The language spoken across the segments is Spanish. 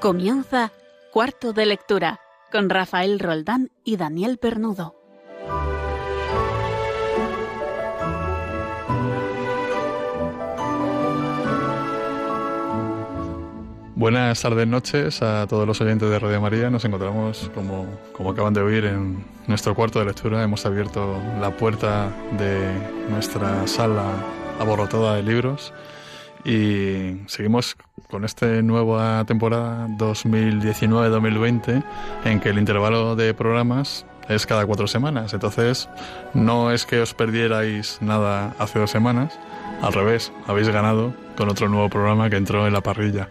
Comienza Cuarto de Lectura con Rafael Roldán y Daniel Pernudo. Buenas tardes, noches a todos los oyentes de Radio María. Nos encontramos, como, como acaban de oír, en nuestro cuarto de lectura. Hemos abierto la puerta de nuestra sala aborrotada de libros y seguimos con esta nueva temporada 2019-2020 en que el intervalo de programas es cada cuatro semanas. Entonces, no es que os perdierais nada hace dos semanas, al revés, habéis ganado con otro nuevo programa que entró en la parrilla.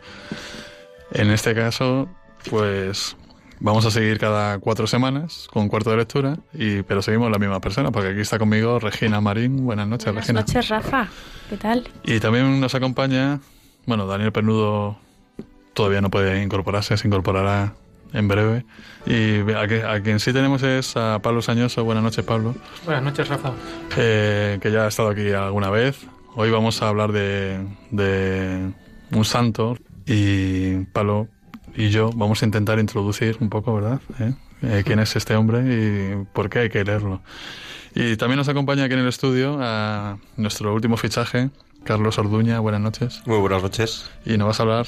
En este caso, pues vamos a seguir cada cuatro semanas con cuarto de lectura, y, pero seguimos la misma persona, porque aquí está conmigo Regina Marín. Buenas noches, Buenas Regina. noches, Rafa. ¿Qué tal? Y también nos acompaña, bueno, Daniel Pernudo todavía no puede incorporarse, se incorporará en breve. Y a, que- a quien sí tenemos es a Pablo Sañoso. Buenas noches, Pablo. Buenas noches, Rafa. eh, que ya ha estado aquí alguna vez. Hoy vamos a hablar de, de un santo y Pablo y yo vamos a intentar introducir un poco, ¿verdad? ¿Eh? Eh, ¿Quién es este hombre y por qué hay que leerlo? Y también nos acompaña aquí en el estudio a nuestro último fichaje, Carlos Orduña. Buenas noches. Muy buenas noches. Y nos vas a hablar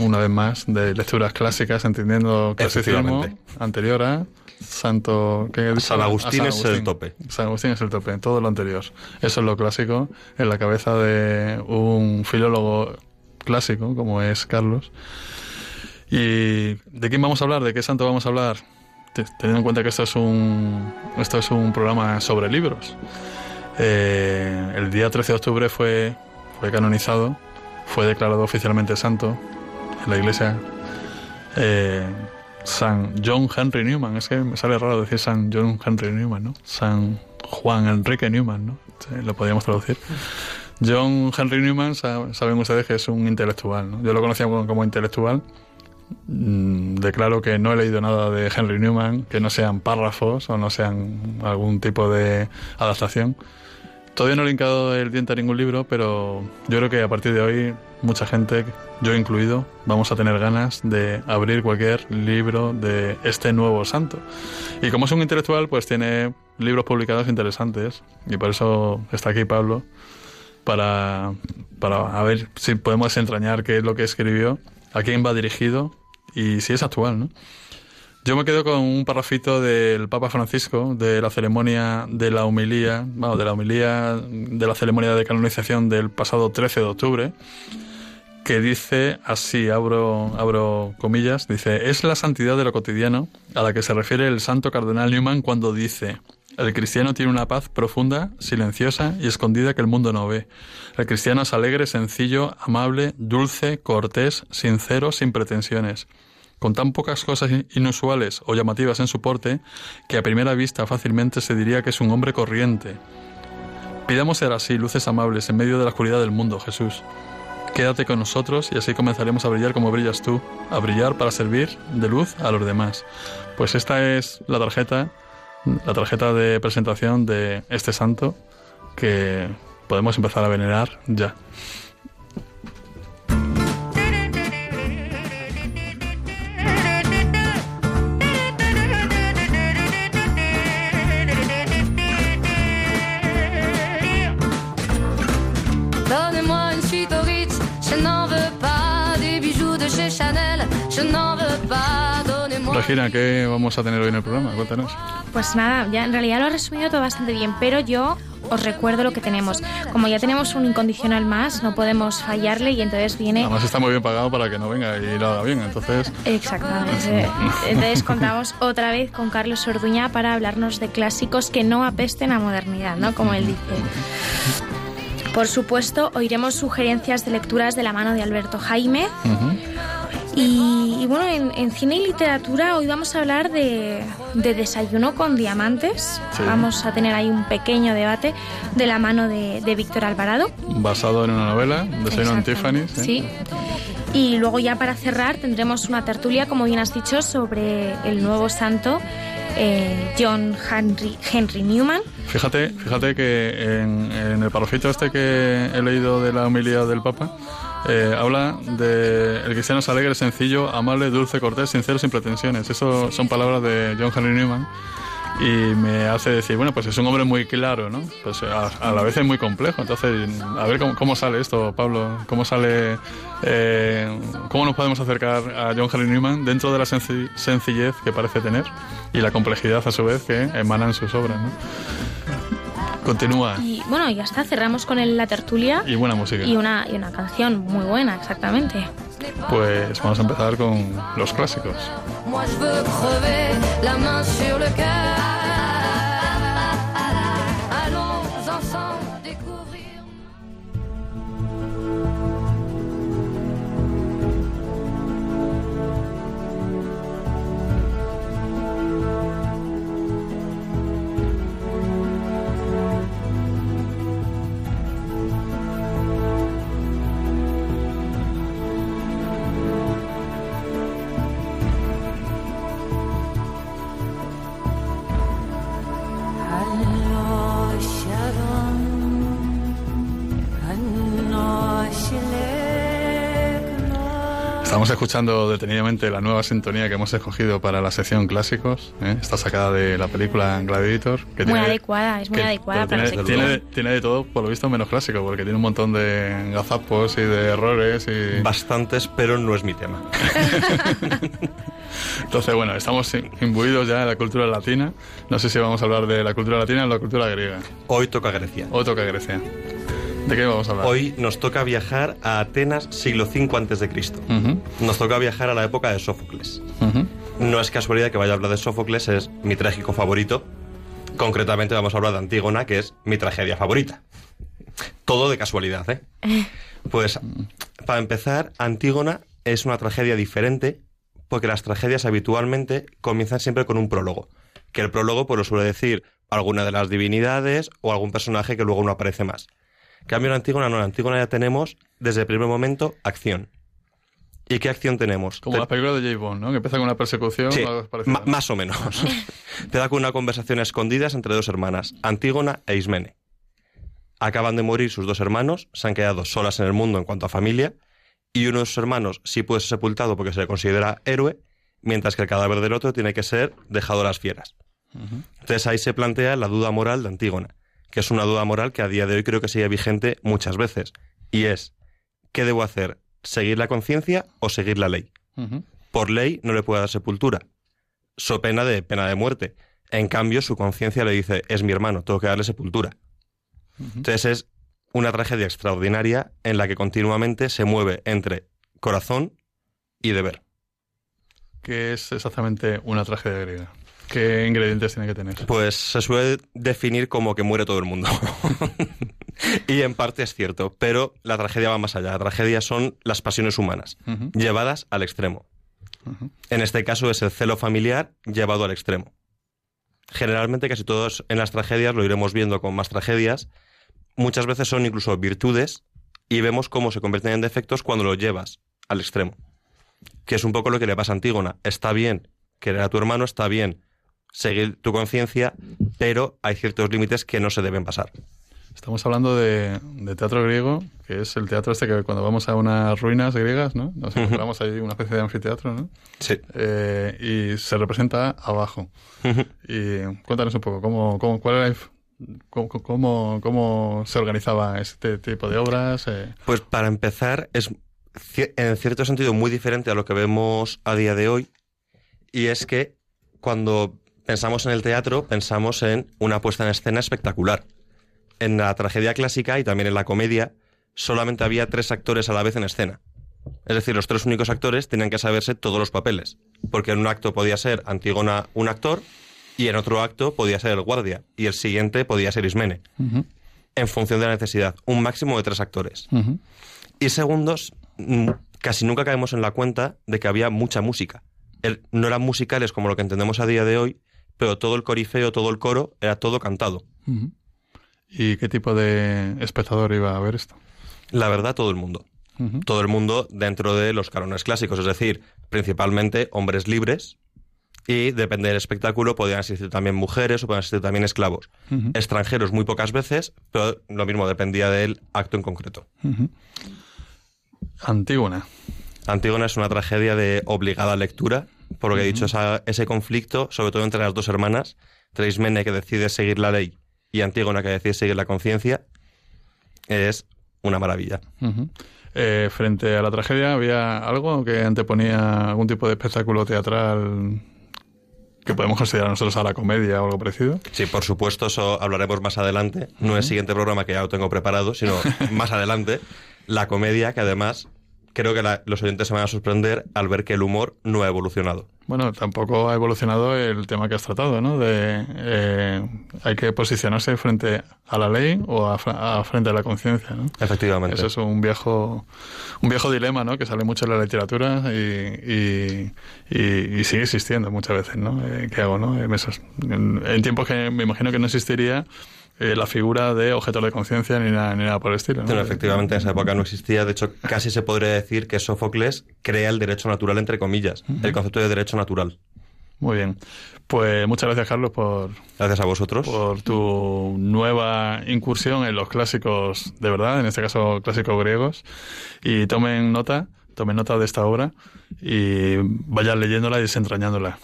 una vez más de lecturas clásicas, entendiendo clasicismo anterior a Santo... ¿qué he dicho? San Agustín es el tope. San Agustín es el tope, todo lo anterior. Eso es lo clásico en la cabeza de un filólogo clásico como es Carlos. ¿Y de quién vamos a hablar? ¿De qué santo vamos a hablar? Te- Teniendo en cuenta que esto es un, esto es un programa sobre libros. Eh, el día 13 de octubre fue, fue canonizado, fue declarado oficialmente santo en la iglesia eh, San John Henry Newman. Es que me sale raro decir San John Henry Newman, ¿no? San Juan Enrique Newman, ¿no? Lo podríamos traducir. John Henry Newman, sa- saben ustedes que es un intelectual. Yo lo conocía como intelectual. Mm, declaro que no he leído nada de Henry Newman, que no sean párrafos o no sean algún tipo de adaptación. Todavía no he hincado el diente a ningún libro, pero yo creo que a partir de hoy mucha gente, yo incluido, vamos a tener ganas de abrir cualquier libro de este nuevo santo. Y como es un intelectual, pues tiene libros publicados interesantes. Y por eso está aquí Pablo, para, para a ver si podemos entrañar qué es lo que escribió, a quién va dirigido y si es actual, ¿no? Yo me quedo con un parrafito del Papa Francisco de la ceremonia de la humilía, bueno, de la humilía de la ceremonia de canonización del pasado 13 de octubre, que dice así, abro, abro comillas, dice, es la santidad de lo cotidiano a la que se refiere el santo cardenal Newman cuando dice, el cristiano tiene una paz profunda, silenciosa y escondida que el mundo no ve. El cristiano es alegre, sencillo, amable, dulce, cortés, sincero, sin pretensiones con tan pocas cosas inusuales o llamativas en su porte que a primera vista fácilmente se diría que es un hombre corriente. Pidamos ser así, luces amables en medio de la oscuridad del mundo, Jesús. Quédate con nosotros y así comenzaremos a brillar como brillas tú, a brillar para servir de luz a los demás. Pues esta es la tarjeta, la tarjeta de presentación de este santo que podemos empezar a venerar ya. Regina, ¿qué vamos a tener hoy en el programa? Cuéntanos. Pues nada, ya en realidad lo has resumido todo bastante bien, pero yo os recuerdo lo que tenemos. Como ya tenemos un incondicional más, no podemos fallarle y entonces viene... Además está muy bien pagado para que no venga y lo haga bien, entonces... Exactamente. Entonces contamos otra vez con Carlos Orduña para hablarnos de clásicos que no apesten a modernidad, ¿no? Como él dice. Por supuesto, oiremos sugerencias de lecturas de la mano de Alberto Jaime. Ujú. Y, y bueno, en, en cine y literatura hoy vamos a hablar de, de Desayuno con Diamantes. Sí. Vamos a tener ahí un pequeño debate de la mano de, de Víctor Alvarado. Basado en una novela, Desayuno en. ¿eh? Sí. Y luego ya para cerrar tendremos una tertulia, como bien has dicho, sobre el nuevo santo eh, John Henry, Henry Newman. Fíjate, fíjate que en, en el parrafito este que he leído de la humildad del Papa, Eh, habla de el cristiano es alegre, sencillo, amable, dulce, cortés, sincero, sin pretensiones. Eso son palabras de John Henry Newman y me hace decir, bueno, pues es un hombre muy claro, ¿no? Pues a, la vez es muy complejo. Entonces, a ver cómo, sale esto, Pablo, cómo sale, eh, cómo nos podemos acercar a John Henry Newman dentro de la sencillez que parece tener y la complejidad a su vez que emana en sus obras, ¿no? Continúa. Y bueno, ya está, cerramos con la tertulia. Y buena música. Y una, y una canción muy buena, exactamente. Pues vamos a empezar con los clásicos. Escuchando detenidamente la nueva sintonía que hemos escogido para la sección clásicos. ¿eh? Está sacada de la película Gladiator. Que muy adecuada, es muy adecuada para tiene, tiene, tiene, de todo, por lo visto, menos clásico, porque tiene un montón de gazapos y de errores. y Bastantes, pero no es mi tema. Entonces, bueno, estamos imbuidos ya en la cultura latina. No sé si vamos a hablar de la cultura latina o la cultura griega. Hoy toca Grecia. Hoy toca Grecia. ¿De qué vamos a hablar? Hoy nos toca viajar a Atenas siglo V a.C. Cristo. Nos toca viajar a la época de Sófocles. No es casualidad que vaya a hablar de Sófocles, es mi trágico favorito. Concretamente vamos a hablar de Antígona, que es mi tragedia favorita. Todo de casualidad, ¿eh? Pues, para empezar, Antígona es una tragedia diferente porque las tragedias habitualmente comienzan siempre con un prólogo. Que el prólogo pues, lo suele decir alguna de las divinidades o algún personaje que luego no aparece más. Cambio en Antígona, no, en Antígona ya tenemos, desde el primer momento, acción. ¿Y qué acción tenemos? Como la película de J. Bond, ¿no? Que empieza con una persecución. Sí, más o menos. Te da con una conversación escondida entre dos hermanas, Antígona e Ismene. Acaban de morir sus dos hermanos, se han quedado solas en el mundo en cuanto a familia, y uno de sus hermanos sí puede ser sepultado porque se le considera héroe, mientras que el cadáver del otro tiene que ser dejado a las fieras. Entonces ahí se plantea la duda moral de Antígona que es una duda moral que a día de hoy creo que sigue vigente muchas veces. Y es, ¿qué debo hacer? ¿Seguir la conciencia o seguir la ley? Por ley no le puede dar sepultura, so pena de pena de muerte. En cambio, su conciencia le dice, es mi hermano, tengo que darle sepultura. Entonces es una tragedia extraordinaria en la que continuamente se mueve entre corazón y deber. ¿Qué es exactamente una tragedia griega? ¿Qué ingredientes tiene que tener? Pues se suele definir como que muere todo el mundo. y en parte es cierto, pero la tragedia va más allá. La tragedia son las pasiones humanas, llevadas al extremo. En este caso es el celo familiar llevado al extremo. Generalmente casi todos en las tragedias, lo iremos viendo con más tragedias, muchas veces son incluso virtudes y vemos cómo se convierten en defectos cuando lo llevas al extremo. Que es un poco lo que le pasa a Antígona. Está bien querer a tu hermano, está bien seguir tu conciencia, pero hay ciertos límites que no se deben pasar. Estamos hablando de, teatro griego, que es el teatro este que cuando vamos a unas ruinas griegas, ¿no? Nos encontramos ahí una especie de anfiteatro, ¿no? Sí. Eh, y se representa abajo. Y cuéntanos un poco, ¿cómo, cómo, cuál cómo, cómo, se organizaba este tipo de obras? Eh, pues para empezar, es en cierto sentido muy diferente a lo que vemos a día de hoy, y es que cuando pensamos en el teatro, pensamos en una puesta en escena espectacular. En la tragedia clásica y también en la comedia, solamente había tres actores a la vez en escena. Es decir, los tres únicos actores tenían que saberse todos los papeles, porque en un acto podía ser Antígona un actor y en otro acto podía ser el guardia y el siguiente podía ser Ismene, en función de la necesidad, un máximo de tres actores. Y segundos, mm, casi nunca caemos en la cuenta de que había mucha música. no eran musicales como lo que entendemos a día de hoy, pero todo el corifeo, todo el coro, era todo cantado. ¿Y qué tipo de espectador iba a ver esto? La verdad, todo el mundo. Todo el mundo dentro de los cánones clásicos, es decir, principalmente hombres libres, y depende del espectáculo, podían asistir también mujeres o podían asistir también esclavos. Extranjeros muy pocas veces, pero lo mismo dependía del acto en concreto. Antígona. Antígona es una tragedia de obligada lectura, por lo que he dicho, esa- ese conflicto, sobre todo entre las dos hermanas, entre Ismene que decide seguir la ley y Antígona que decide seguir la conciencia, es una maravilla. Eh, frente a la tragedia, ¿había algo que anteponía algún tipo de espectáculo teatral que podemos considerar nosotros a la comedia o algo parecido? Sí, por supuesto, eso hablaremos más adelante, no en el siguiente programa que ya lo tengo preparado, sino más adelante, la comedia, que además creo que la- los oyentes se van a sorprender al ver que el humor no ha evolucionado. Bueno, tampoco ha evolucionado el tema que has tratado, ¿no? De eh, hay que posicionarse frente a la ley o a, frente a la conciencia, ¿no? Efectivamente. Eso es un viejo, un viejo dilema, ¿no? Que sale mucho en la literatura y, y, y- y sigue existiendo muchas veces, ¿no? Eh, ¿Qué hago, no? En, esos- en- en tiempos que me imagino que no existiría eh, la figura de objeto de conciencia ni nada, ni nada por el estilo, ¿no? No, efectivamente, en esa época no existía. De hecho, casi se podría decir que Sófocles crea el derecho natural, entre comillas, el concepto de derecho natural. Muy bien. Pues muchas gracias, Carlos, por, Gracias a vosotros. por tu nueva incursión en los clásicos de verdad, en este caso clásicos griegos. Y tomen nota, tomen nota de esta obra y vayan leyéndola y desentrañándola.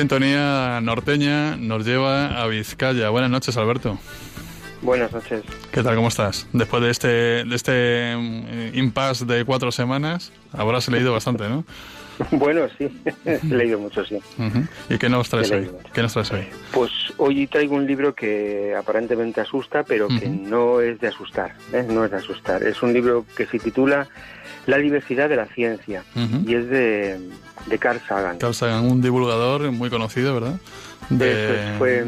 Sintonía norteña nos lleva a Vizcaya. Buenas noches, Alberto. Buenas noches. ¿Qué tal? ¿Cómo estás? Después de este, de este mm, impasse de cuatro semanas, habrás leído bastante, ¿no? Bueno, sí, he leído mucho, sí. Ujú. ¿Y qué nos traes hoy? ¿Qué nos traes hoy? Pues hoy traigo un libro que aparentemente asusta, pero que Ujú. no es de asustar, ¿eh? no es de asustar. Es un libro que se titula La diversidad de la ciencia y es de, de Carl Sagan. Carl Sagan, un divulgador muy conocido, ¿verdad? Eso es, fue,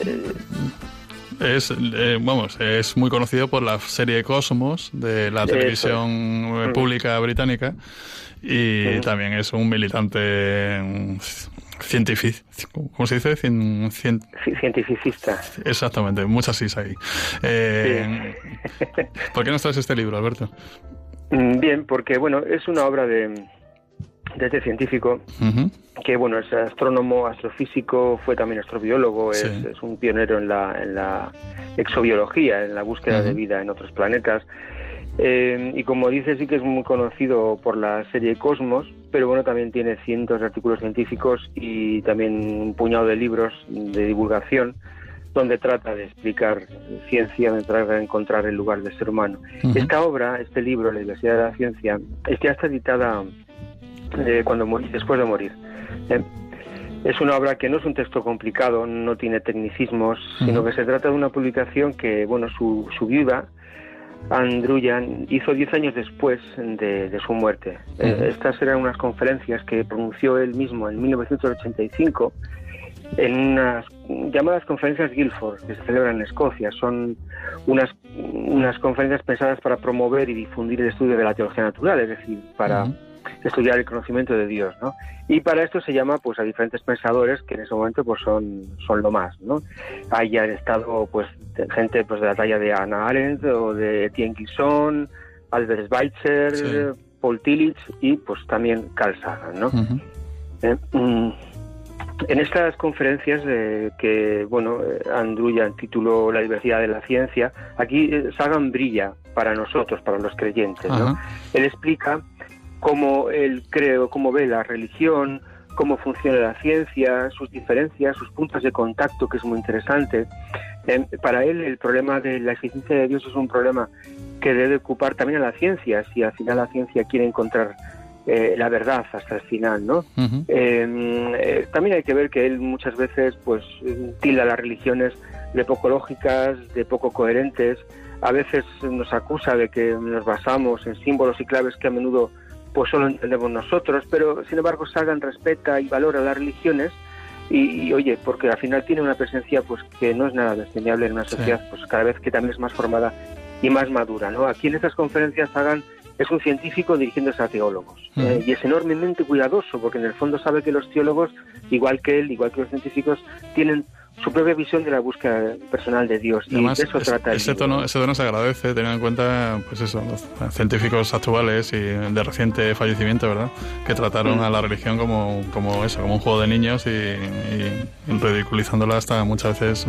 eh, Es, eh, vamos, es muy conocido por la serie Cosmos de la televisión eh, pública británica y también es un militante científico, ¿cómo se dice? Cien- cien- ci- cientificista. exactamente, muchas sís ahí. Eh, ¿Por qué nos traes este libro, Alberto? Mm, Bien, porque bueno, es una obra de, de este científico que bueno es astrónomo, astrofísico, fue también astrobiólogo, es, Sí. es un pionero en la, en la exobiología, en la búsqueda de vida en otros planetas. Eh, y como dice, sí que es muy conocido por la serie Cosmos, pero bueno, también tiene cientos de artículos científicos y también un puñado de libros de divulgación donde trata de explicar ciencia, donde trata de encontrar el lugar del ser humano. ujú. Esta obra, este libro, La Diversidad de la Ciencia, es ya está editada eh, cuando morí, después de morir. Eh, es una obra que no es un texto complicado, no tiene tecnicismos, sino Ujú. que se trata de una publicación que, bueno, su, su viuda, Andruyan, hizo diez años después de, de su muerte. Eh, Ujú. estas eran unas conferencias que pronunció él mismo en 1985 en unas llamadas conferencias Guildford que se celebran en Escocia. Son unas, unas conferencias pensadas para promover y difundir el estudio de la teología natural, es decir, para estudiar el conocimiento de Dios, ¿no? Y para esto se llama pues a diferentes pensadores que en ese momento pues son, son lo más, ¿no? Hay han estado pues gente pues de la talla de Anna Arendt o de Etienne Guisson, Albert Schweitzer, Sí. Paul Tillich y pues también Carl Sagan, ¿no? Eh, mm, En estas conferencias eh, que, bueno, eh, Andruyan tituló La diversidad de la ciencia, aquí eh, Sagan brilla para nosotros, para los creyentes, ¿no? Él explica cómo él cree, cómo ve la religión, cómo funciona la ciencia, sus diferencias, sus puntos de contacto, que es muy interesante. Eh, para él el problema de la existencia de Dios es un problema que debe ocupar también a la ciencia, si al final la ciencia quiere encontrar eh, la verdad hasta el final, ¿no? Ujú. Eh, eh, también hay que ver que él muchas veces pues tilda las religiones de poco lógicas, de poco coherentes. A veces nos acusa de que nos basamos en símbolos y claves que a menudo pues solo entendemos nosotros, pero sin embargo Sagan respeta y valora las religiones y, y, oye, porque al final tiene una presencia pues que no es nada desdeñable en una Sí. sociedad pues cada vez que también es más formada y más madura, ¿no? Aquí en estas conferencias Sagan es un científico dirigiéndose a teólogos. Eh, y es enormemente cuidadoso porque en el fondo sabe que los teólogos, igual que él, igual que los científicos, tienen su propia visión de la búsqueda personal de Dios. Y Además, de eso es- trata el ese, libro. tono, ese tono se agradece, teniendo en cuenta, pues eso, los científicos actuales y de reciente fallecimiento, ¿verdad? Que trataron a la religión como, como eso, como un juego de niños y, ridiculizándola hasta muchas veces,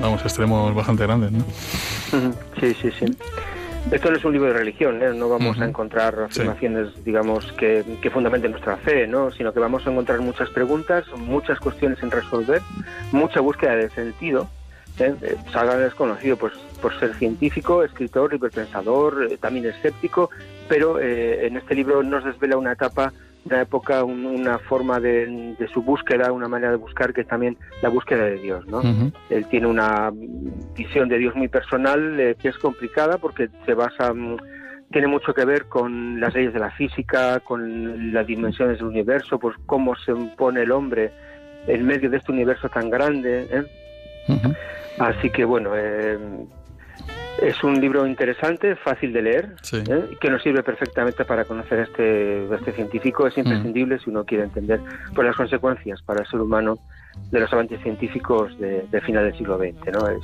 vamos, extremos bastante grandes, ¿no? Sí, sí, sí. Esto no es un libro de religión, ¿eh? no vamos a encontrar Sí. afirmaciones, digamos, que, que fundamenten nuestra fe, ¿no? sino que vamos a encontrar muchas preguntas, muchas cuestiones sin resolver, mucha búsqueda de sentido. ¿eh? Eh, Sagan es conocido pues, por ser científico, escritor, hiperpensador, eh, también escéptico, pero eh, en este libro nos desvela una etapa, una época, un- una forma de, de su búsqueda, una manera de buscar que es también la búsqueda de Dios. ¿no? Él tiene una visión de Dios muy personal eh, que es complicada porque se basa, mm, tiene mucho que ver con las leyes de la física, con las dimensiones del universo, pues cómo se pone el hombre en medio de este universo tan grande. ¿eh? Así que bueno, eh, es un libro interesante, fácil de leer, Sí. ¿eh? que nos sirve perfectamente para conocer a este, a este científico. Es imprescindible si uno quiere entender pues, las consecuencias para el ser humano de los avances científicos de, de final del siglo XX. ¿no? Es,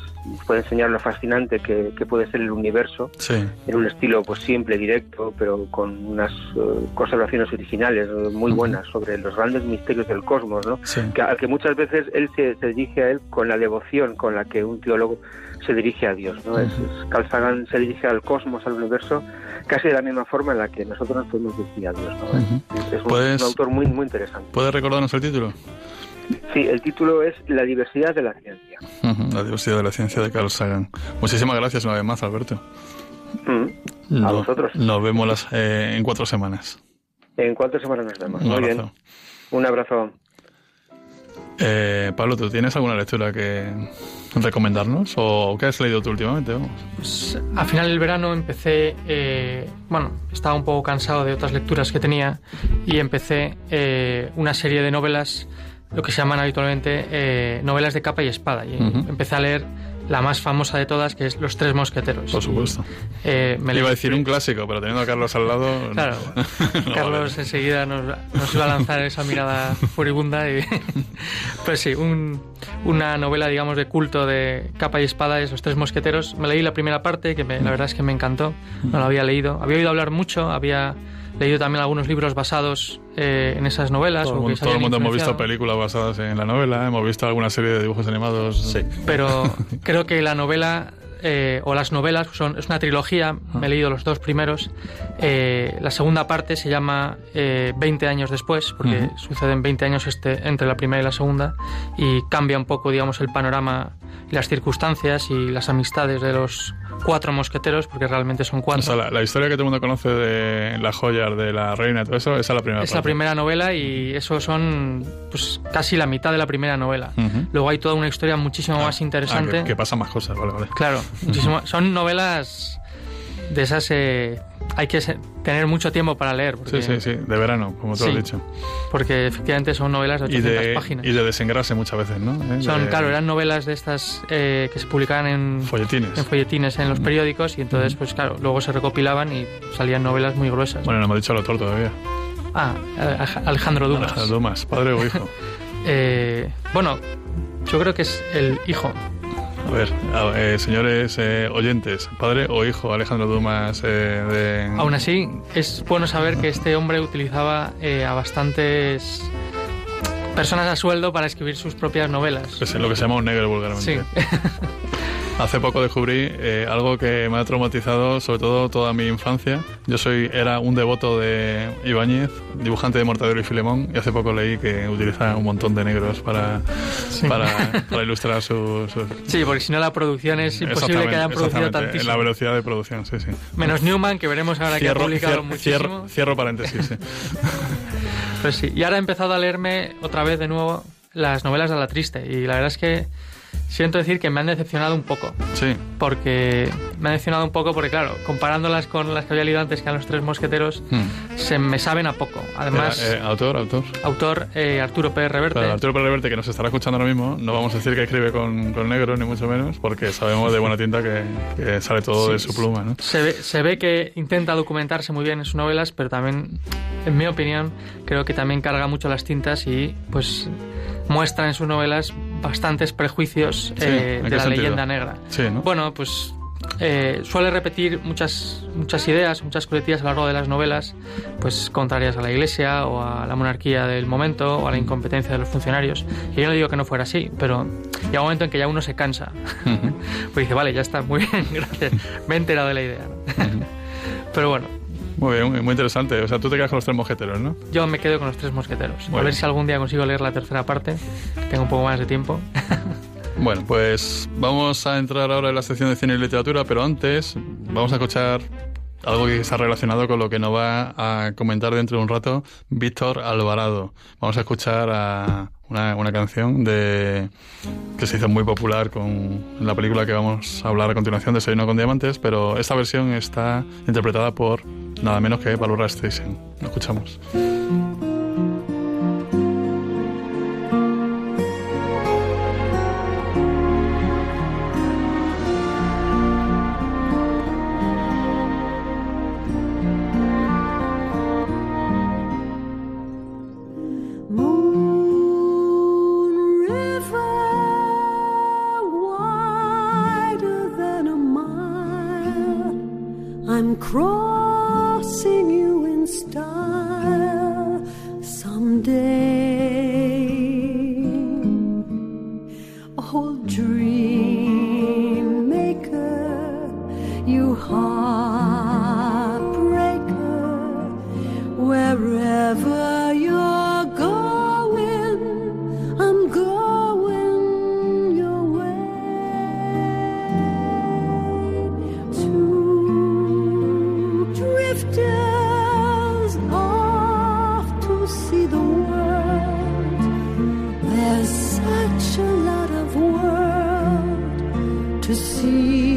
puede enseñar lo fascinante que, que puede ser el universo Sí. en un estilo pues simple, directo, pero con unas eh, conservaciones originales muy buenas sobre los grandes misterios del cosmos, ¿no? Sí. que, al que muchas veces él se, se dirige a él con la devoción con la que un teólogo se dirige a Dios. ¿no? Es- es- Carl Sagan se dirige al cosmos, al universo, casi de la misma forma en la que nosotros nos podemos dirigir a Dios. ¿no? Es, es un, Pues- un autor muy, muy interesante. ¿Puedes recordarnos el título? Sí, el título es La diversidad de la ciencia. La diversidad de la ciencia de Carl Sagan. Muchísimas gracias una vez más, Alberto. Mm. No- vosotros. Nos vemos las- eh, en cuatro semanas. ¿En cuántas semanas nos vemos? Un muy abrazo. bien. Un abrazo. Eh, Pablo, ¿tú tienes alguna lectura que recomendarnos? ¿O qué has leído tú últimamente? Vamos. Pues, a final del verano empecé, eh, bueno, estaba un poco cansado de otras lecturas que tenía y empecé eh, una serie de novelas, lo que se llaman habitualmente eh, novelas de capa y espada. Y empecé a leer la más famosa de todas, que es Los Tres Mosqueteros. Por supuesto. Eh, me iba a decir un clásico, pero teniendo a Carlos al lado... Claro, No Carlos vale. enseguida nos, nos iba a lanzar esa mirada furibunda. Y, pues sí, un- una novela, digamos, de culto de capa y espada es Los Tres Mosqueteros. Me leí la primera parte, que me- la verdad es que me encantó. No la había leído. Había oído hablar mucho, había leído también algunos libros basados eh, en esas novelas. Todo, o el que todo el mundo hemos visto películas basadas en la novela, hemos visto alguna serie de dibujos animados. Sí. pero creo que la novela eh, o las novelas son es una trilogía me he leído los dos primeros Eh, la segunda parte se llama eh, 20 años después porque Ujú. suceden 20 años este, entre la primera y la segunda y cambia un poco digamos el panorama las circunstancias y las amistades de los cuatro mosqueteros porque realmente son O cuatro sea, la, la historia que todo el mundo conoce de las joyas de la reina y todo eso, esa es la primera es la parte. primera novela y eso son pues casi la mitad de la primera novela Ujú. luego hay toda una historia muchísimo más Ah, interesante que, que pasan más cosas, vale, vale. Claro, muchísimo. Son novelas de esas. eh, hay que tener mucho tiempo para leer. Porque, Sí, sí, sí, de verano, como tú Sí. has dicho. Porque efectivamente son novelas de Y 800 de, páginas. y de desengrase muchas veces, ¿no? ¿Eh? Son, De claro, eran novelas de estas eh, que se publicaban en, Folletines. en folletines en los periódicos y entonces, pues claro, luego se recopilaban y salían novelas muy gruesas. Bueno, no me ha dicho el autor todavía. Ah, Alejandro Dumas. Alejandro Dumas, padre o hijo. Bueno, yo creo que es el hijo. A ver, a- eh, señores eh, oyentes, padre o hijo Alejandro Dumas eh, de... Aún así, es bueno saber que este hombre utilizaba eh, a bastantes personas a sueldo para escribir sus propias novelas. es lo que se llama un negro vulgarmente. Sí, Hace poco descubrí eh, algo que me ha traumatizado, sobre todo toda mi infancia. Yo soy era un devoto de Ibáñez, dibujante de Mortadelo y Filemón, y hace poco leí que utiliza un montón de negros para, para, para ilustrar sus... sus- sí, porque si no la producción es imposible que hayan producido tantísimo. la velocidad de producción, sí, sí. Menos Newman, que veremos ahora que ha publicado cierro, muchísimo. cierro- cierro paréntesis, sí. Pues sí, y ahora he empezado a leerme otra vez de nuevo las novelas de la triste y la verdad es que siento decir que me han decepcionado un poco. Sí. Porque me han decepcionado un poco porque, claro, comparándolas con las que había leído antes, que eran los tres mosqueteros, Hmm. se me saben a poco. Además, Eh, eh, autor, autor. autor eh, Arturo Pérez Reverte. Claro, Arturo Pérez Reverte, que nos estará escuchando ahora mismo, no vamos a decir que escribe con, con negro, ni mucho menos, porque sabemos de buena tinta que, que sale todo Sí, de su pluma, ¿no? Se ve, se ve que intenta documentarse muy bien en sus novelas, pero también, en mi opinión, creo que también carga mucho las tintas y pues muestra en sus novelas bastantes prejuicios Sí, eh, ¿en de la sentido? leyenda negra. Sí, ¿no? Bueno, pues eh, suele repetir muchas, muchas ideas, muchas coletillas a lo largo de las novelas, pues contrarias a la Iglesia o a la monarquía del momento o a la incompetencia de los funcionarios. Y yo no digo que no fuera así, pero llega un momento en que ya uno se cansa. Pues dice, vale, ya está, muy bien, gracias. Me he enterado de la idea. pero bueno, Muy bien, muy interesante. O sea, tú te quedas con los tres mosqueteros, ¿no? yo me quedo con los tres mosqueteros. Muy a ver si algún día consigo leer la tercera parte, tengo un poco más de tiempo. Bueno, pues vamos a entrar ahora en la sección de cine y literatura, pero antes vamos a escuchar algo que está relacionado con lo que nos va a comentar dentro de un rato Víctor Alvarado. Vamos a escuchar a una, una canción de que se hizo muy popular con la película que vamos a hablar a continuación, Desayuno con Diamantes, pero esta versión está interpretada por nada menos que Barbara Streisand. Lo escuchamos. To see.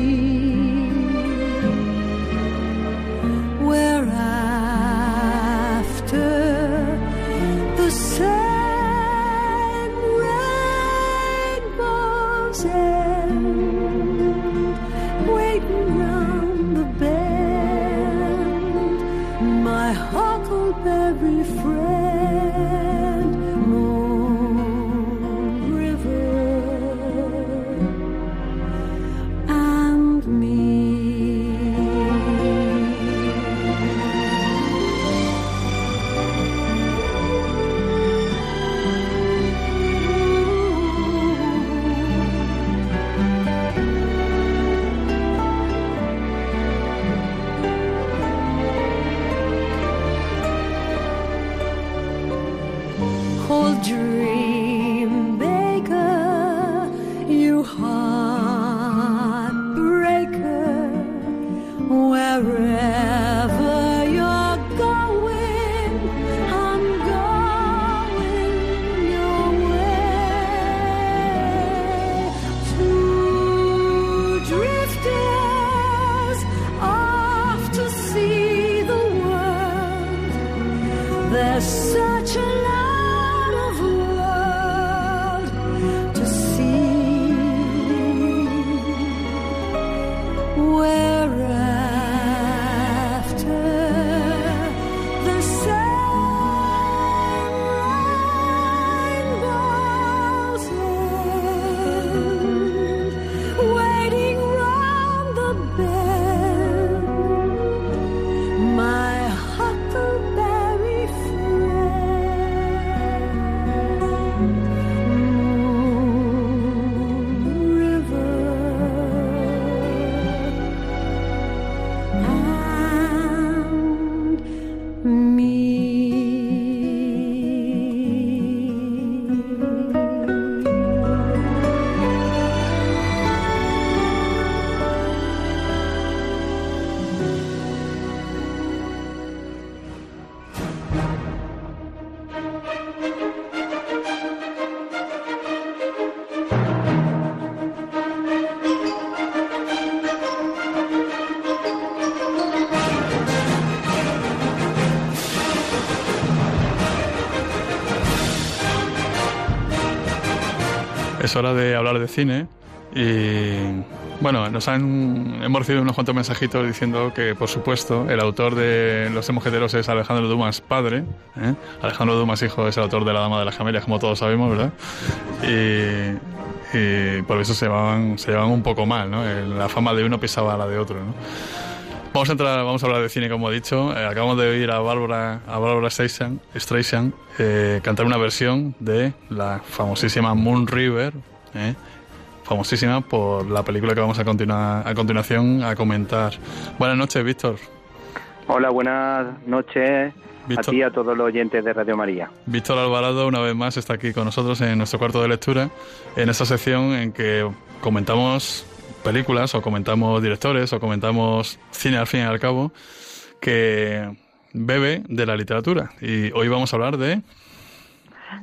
Es hora de hablar de cine y bueno, nos han hemos recibido unos cuantos mensajitos diciendo que por supuesto el autor de Los Mojeteros es Alejandro Dumas padre, ¿eh? Alejandro Dumas hijo es el autor de La Dama de las Camelias como todos sabemos, ¿verdad? Y, y por eso se llevaban, se llevaban un poco mal, ¿no? La fama de uno pisaba a la de otro, ¿no? Vamos a entrar, vamos a hablar de cine, como he dicho. Eh, acabamos de oír a Bárbara, a Bárbara Streisand, Streisand, eh, cantar una versión de la famosísima Moon River, eh, famosísima por la película que vamos a continuar a continuación a comentar. Buenas noches, Víctor. Hola, buenas noches Víctor. a ti y a todos los oyentes de Radio María. Víctor Alvarado una vez más está aquí con nosotros en nuestro cuarto de lectura, en esta sección en que comentamos películas o comentamos directores o comentamos cine al fin y al cabo que bebe de la literatura. Y hoy vamos a hablar de...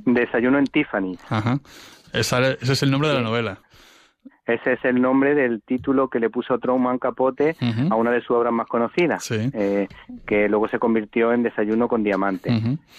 Desayuno en Tiffany. Ajá. Esa- ese es el nombre de la novela. Ese es el nombre del título que le puso Truman Capote a una de sus obras más conocidas, Sí. eh, que luego se convirtió en Desayuno con Diamante.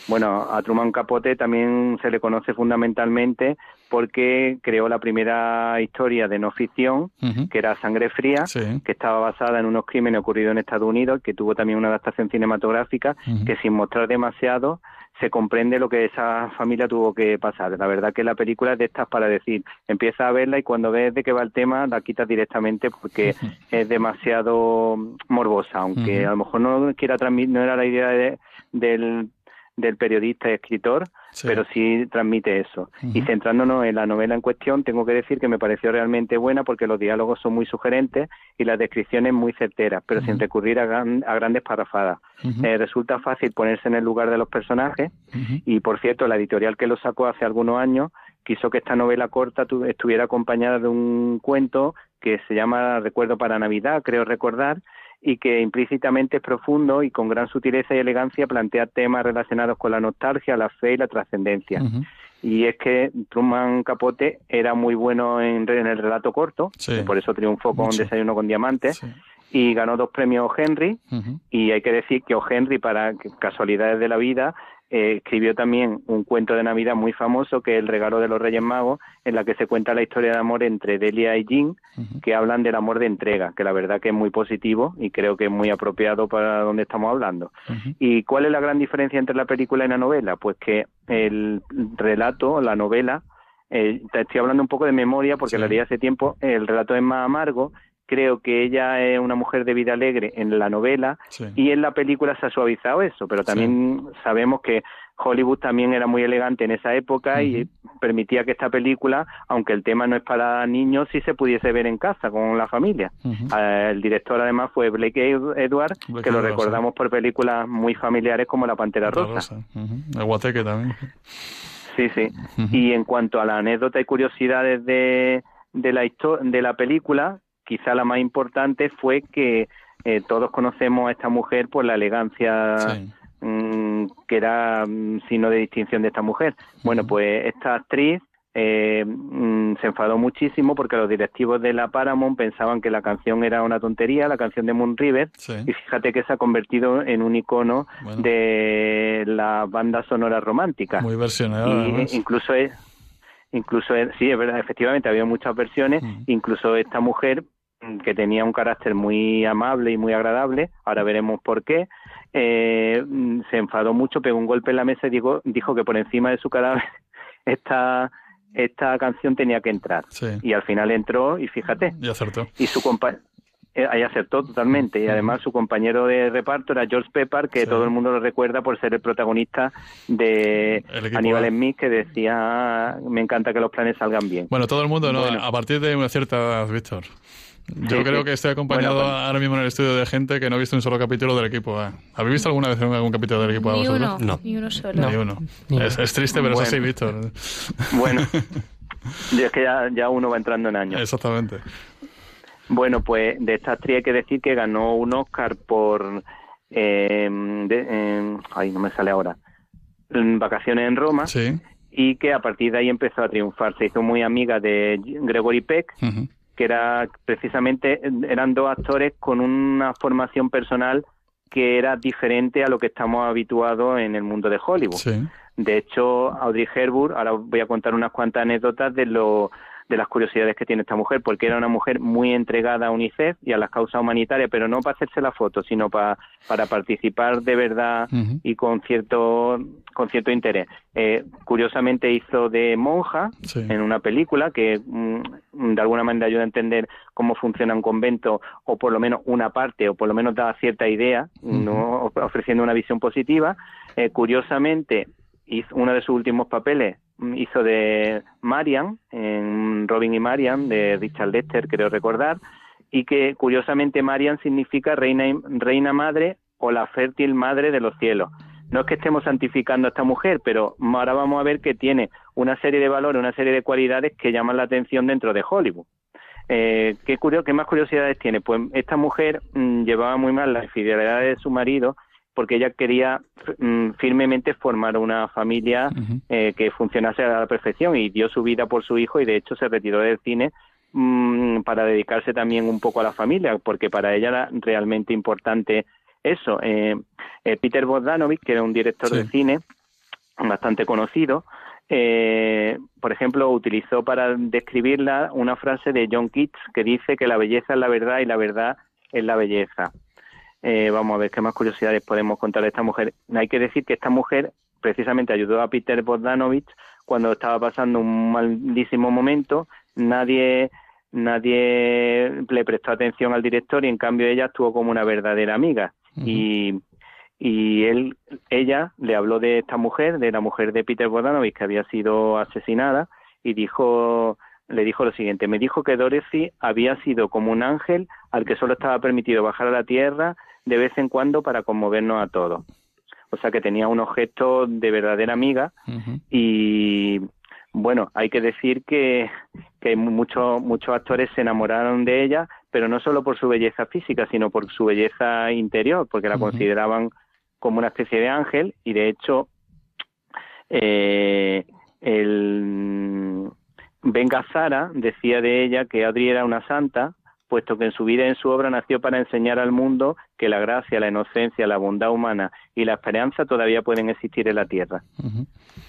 Bueno, a Truman Capote también se le conoce fundamentalmente porque creó la primera historia de no ficción, que era Sangre Fría, Sí. que estaba basada en unos crímenes ocurridos en Estados Unidos, que tuvo también una adaptación cinematográfica, que sin mostrar demasiado se comprende lo que esa familia tuvo que pasar. La verdad que la película es de estas para decir, empieza a verla y cuando ves de qué va el tema la quitas directamente porque es demasiado morbosa, aunque a lo mejor no quiera transmitir, no era la idea de- del, del periodista y escritor, Sí. pero sí transmite eso. Y centrándonos en la novela en cuestión, tengo que decir que me pareció realmente buena porque los diálogos son muy sugerentes y las descripciones muy certeras, pero sin recurrir a, gran- a grandes parrafadas. Eh, resulta fácil ponerse en el lugar de los personajes y, por cierto, la editorial que lo sacó hace algunos años quiso que esta novela corta tu- estuviera acompañada de un cuento que se llama Recuerdo para Navidad, creo recordar, y que implícitamente es profundo y con gran sutileza y elegancia plantea temas relacionados con la nostalgia, la fe y la trascendencia. Y es que Truman Capote era muy bueno en, en el relato corto, Sí. por eso triunfó con Mucho. Desayuno con Diamantes, Sí. Y ganó dos premios Henry, y hay que decir que. Henry, para casualidades de la vida, eh, escribió también un cuento de Navidad muy famoso, que es El regalo de los Reyes Magos, en la que se cuenta la historia de amor entre Delia y Jean, que hablan del amor de entrega, que la verdad que es muy positivo y creo que es muy apropiado para donde estamos hablando. ¿Y cuál es la gran diferencia entre la película y la novela? Pues que el relato, la novela, eh, te estoy hablando un poco de memoria porque Sí. la leí hace tiempo, el relato es más amargo, creo que ella es una mujer de vida alegre en la novela Sí. y en la película se ha suavizado eso, pero también sabemos que Hollywood también era muy elegante en esa época y permitía que esta película, aunque el tema no es para niños, sí se pudiese ver en casa con la familia. Eh, el director además fue Blake Ed- Edwards, Blake que lo recordamos por películas muy familiares como La Pantera Rosa. rosa. Guateque también. Sí, sí. Y en cuanto a la anécdota y curiosidades de, de, la, de la película, quizá la más importante fue que eh, todos conocemos a esta mujer por la elegancia Sí. mm, que era mm, signo de distinción de esta mujer. Bueno, pues esta actriz eh, mm, se enfadó muchísimo porque los directivos de la Paramount pensaban que la canción era una tontería, la canción de Moon River, Sí. y fíjate que se ha convertido en un icono Bueno. de la banda sonora romántica. Muy versionada, Y incluso es, incluso es- sí, es verdad, efectivamente había muchas versiones, Mm. incluso esta mujer mm, que tenía un carácter muy amable y muy agradable, ahora veremos por qué, eh, mm, se enfadó mucho, pegó un golpe en la mesa y dijo, dijo que por encima de su cadáver esta, esta canción tenía que entrar. Sí. Y al final entró y fíjate, Y acertó. y su compa eh, ahí acertó totalmente y además su compañero de reparto era George Pepper que Sí. todo el mundo lo recuerda por ser el protagonista de Aníbal. Smith que decía "Ah, me encanta que los planes salgan bien Bueno, todo el mundo, ¿no? Bueno. A partir de una cierta edad, Víctor. Yo Sí, creo sí. que estoy acompañado Bueno, pues- ahora mismo en el estudio de gente que no ha visto un solo capítulo del equipo A. ¿Habéis visto alguna vez algún capítulo del equipo A Ni vosotros? uno, No. ni uno solo. Ni uno. Ni Es, uno. es triste, pero Bueno. es así, Víctor. bueno y es que ya, ya uno va entrando en años Exactamente. Bueno pues de esta actriz hay que decir que ganó un Oscar por eh, de- eh, ay no me sale ahora en vacaciones en Roma Sí. y que a partir de ahí empezó a triunfar se hizo muy amiga de Gregory Peck que era precisamente eran dos actores con una formación personal que era diferente a lo que estamos habituados en el mundo de Hollywood. Sí. De hecho, Audrey Hepburn, ahora os voy a contar unas cuantas anécdotas de lo de las curiosidades que tiene esta mujer, porque era una mujer muy entregada a UNICEF y a las causas humanitarias, pero no para hacerse la foto, sino para, para participar de verdad y con cierto con cierto interés. Eh, curiosamente hizo de monja Sí. en una película que mm, de alguna manera ayuda a entender cómo funciona un convento o por lo menos una parte o por lo menos da cierta idea, no ofreciendo una visión positiva. Eh, curiosamente hizo uno de sus últimos papeles hizo de Marian en Robin y Marian de Richard Lester, creo recordar, y que curiosamente Marian significa reina, reina madre o la fértil madre de los cielos. No es que estemos santificando a esta mujer, pero ahora vamos a ver que tiene una serie de valores, una serie de cualidades que llaman la atención dentro de Hollywood. Eh, ¿qué, curio- ¿Qué más curiosidades tiene? Pues esta mujer mm, llevaba muy mal la infidelidad de su marido porque ella quería mm, firmemente formar una familia eh, que funcionase a la perfección y dio su vida por su hijo y de hecho se retiró del cine mm, para dedicarse también un poco a la familia porque para ella era realmente importante eso. Eh, eh, Peter Bogdanovich, que era un director Sí. de cine bastante conocido, eh, por ejemplo, utilizó para describirla una frase de John Keats que dice que la belleza es la verdad y la verdad es la belleza. Eh, vamos a ver qué más curiosidades podemos contar de esta mujer. Hay que decir que esta mujer precisamente ayudó a Peter Bogdanovich cuando estaba pasando un malísimo momento. Nadie nadie le prestó atención al director y en cambio ella estuvo como una verdadera amiga. Y y él, ella le habló de esta mujer, de la mujer de Peter Bogdanovich que había sido asesinada y dijo, le dijo lo siguiente, me dijo que Dorothy había sido como un ángel al que solo estaba permitido bajar a la tierra de vez en cuando para conmovernos a todos. O sea que tenía unos gestos de verdadera amiga y bueno, hay que decir que, que muchos muchos actores se enamoraron de ella, pero no solo por su belleza física, sino por su belleza interior, porque la consideraban como una especie de ángel y de hecho eh, el Ben Gazzara decía de ella que Audrey era una santa, puesto que en su vida y en su obra nació para enseñar al mundo que la gracia, la inocencia, la bondad humana y la esperanza todavía pueden existir en la tierra.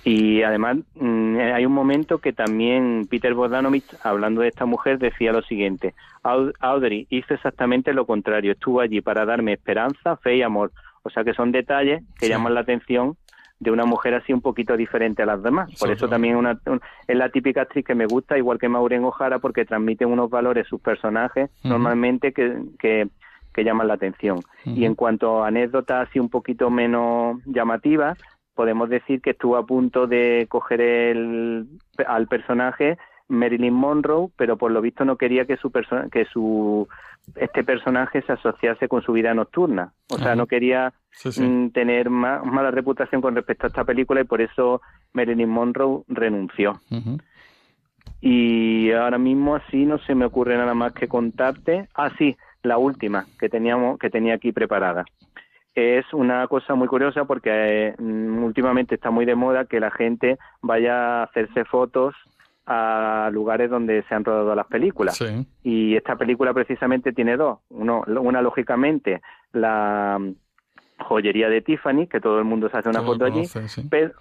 Y además mm, hay un momento que también Peter Bogdanovich, hablando de esta mujer, decía lo siguiente, "Au- Audrey hizo exactamente lo contrario, estuvo allí para darme esperanza, fe y amor. O sea que son detalles que Sí. llaman la atención de una mujer así un poquito diferente a las demás. Por eso también una, un- es la típica actriz que me gusta, igual que Maureen O'Hara, porque transmiten unos valores sus personajes normalmente que, que, que llaman la atención. Y en cuanto a anécdotas así un poquito menos llamativas, podemos decir que estuvo a punto de coger el, al personaje Marilyn Monroe, pero por lo visto no quería que su perso- que su este personaje se asociase con su vida nocturna. O sea, no quería Sí, sí. mm, tener ma- mala reputación con respecto a esta película y por eso Marilyn Monroe renunció. Y ahora mismo así no se me ocurre nada más que contarte. Ah, sí, la última que teníamos que tenía aquí preparada. Es una cosa muy curiosa porque eh, mm, últimamente está muy de moda que la gente vaya a hacerse fotos a lugares donde se han rodado las películas. Sí. Y esta película precisamente tiene dos. Uno, una, lógicamente, la mm, joyería de Tiffany, que todo el mundo se hace una Todo foto allí, sí. pero,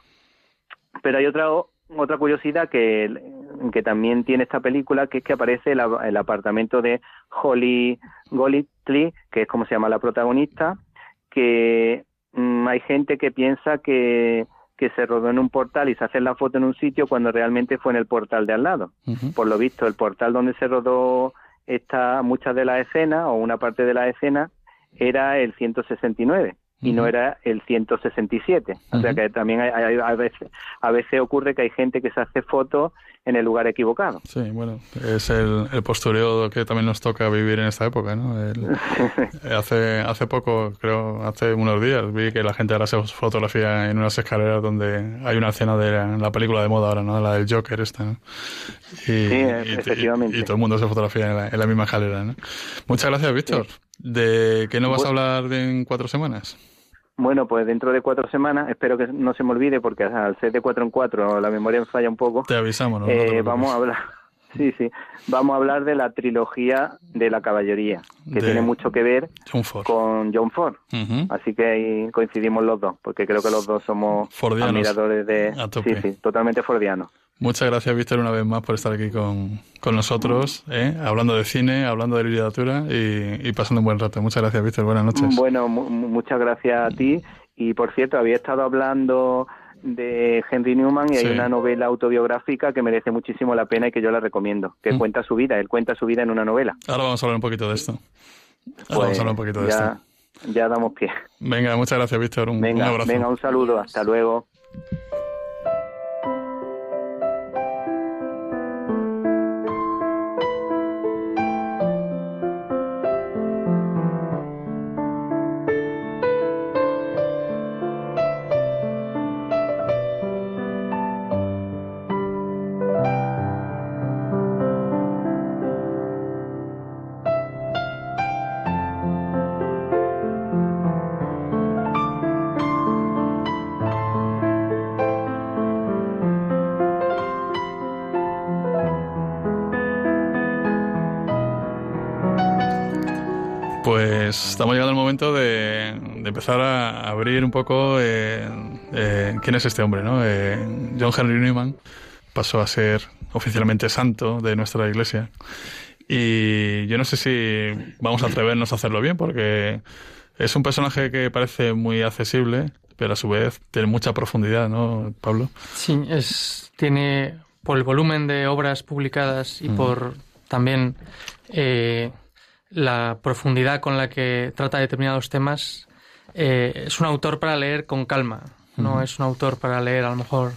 pero hay otra otra curiosidad que, que también tiene esta película, que es que aparece el, el apartamento de Holly Golightly, que es como se llama la protagonista, que mm, hay gente que piensa que, que se rodó en un portal y se hace la foto en un sitio cuando realmente fue en el portal de al lado. Por lo visto, el portal donde se rodó esta, muchas de las escenas o una parte de la escena era el 169 y no era el 167. O sea que también hay, hay- a, veces, a veces ocurre que hay gente que se hace fotos en el lugar equivocado. Sí, bueno, es el, el postureo que también nos toca vivir en esta época, ¿no? El- hace, hace poco, creo, hace unos días, vi que la gente ahora se fotografía en unas escaleras donde hay una escena de la, la película de moda ahora, ¿no? La del Joker esta, ¿no? Y, Sí, y- efectivamente. y- y todo el mundo se fotografía en la, en la misma escalera, ¿no? Muchas gracias, Víctor. ¿De qué nos vas a hablar en cuatro semanas? Bueno, pues dentro de cuatro semanas, espero que no se me olvide porque al ser de cuatro en cuatro la memoria me falla un poco. Te avisamos, ¿no? Eh, vamos a hablar, sí, sí, vamos a hablar de la trilogía de la caballería, que De- tiene mucho que ver John Ford. con John Ford. Así que ahí coincidimos los dos, porque creo que los dos somos Fordianos, admiradores de... Sí, sí, totalmente fordianos. Muchas gracias, Víctor, una vez más por estar aquí con, con nosotros, ¿eh? hablando de cine, hablando de literatura y, y pasando un buen rato. Muchas gracias, Víctor. Buenas noches. Bueno, mu- mu- muchas gracias a ti. Y por cierto, había estado hablando de Henry Newman y hay una novela autobiográfica que merece muchísimo la pena y que yo la recomiendo, que Mm. cuenta su vida. Él cuenta su vida en una novela. Ahora vamos a hablar un poquito de esto. Ahora Pues vamos a hablar un poquito de ya, esto. ya damos pie. Venga, muchas gracias, Víctor. Un, abrazo. venga, un saludo. Hasta luego. Pues estamos llegando al momento de, de empezar a abrir un poco eh, eh, quién es este hombre, ¿no? Eh, John Henry Newman pasó a ser oficialmente santo de nuestra iglesia. Y yo no sé si vamos a atrevernos a hacerlo bien, porque es un personaje que parece muy accesible, pero a su vez tiene mucha profundidad, ¿no, Pablo? Sí, es, tiene por el volumen de obras publicadas y por también eh, la profundidad con la que trata determinados temas, eh, es un autor para leer con calma. No es un autor para leer a lo mejor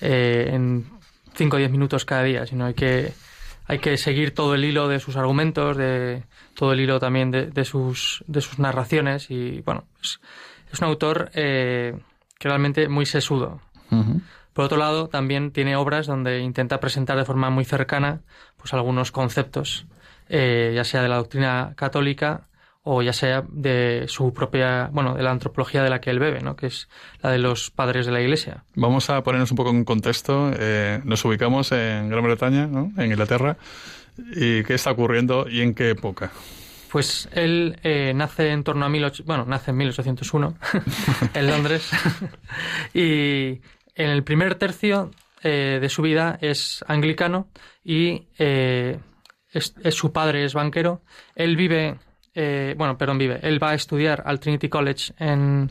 eh, en 5 o 10 minutos cada día, sino hay que, hay que seguir todo el hilo de sus argumentos, de todo el hilo también de, de sus, de sus narraciones y bueno, es, es un autor eh, que realmente muy sesudo. Por otro lado, también tiene obras donde intenta presentar de forma muy cercana pues algunos conceptos, eh, ya sea de la doctrina católica o ya sea de su propia, bueno, de la antropología de la que él bebe, ¿no? que es la de los padres de la Iglesia. Vamos a ponernos un poco en contexto. Eh, nos ubicamos en Gran Bretaña, ¿no? en Inglaterra. ¿Y qué está ocurriendo y en qué época? Pues él eh, nace en torno a 18, bueno, nace en 1801 en Londres y en el primer tercio eh, de su vida es anglicano y eh, es, es- su padre es banquero. Él vive, eh, bueno, perdón, vive. Él va a estudiar al Trinity College en,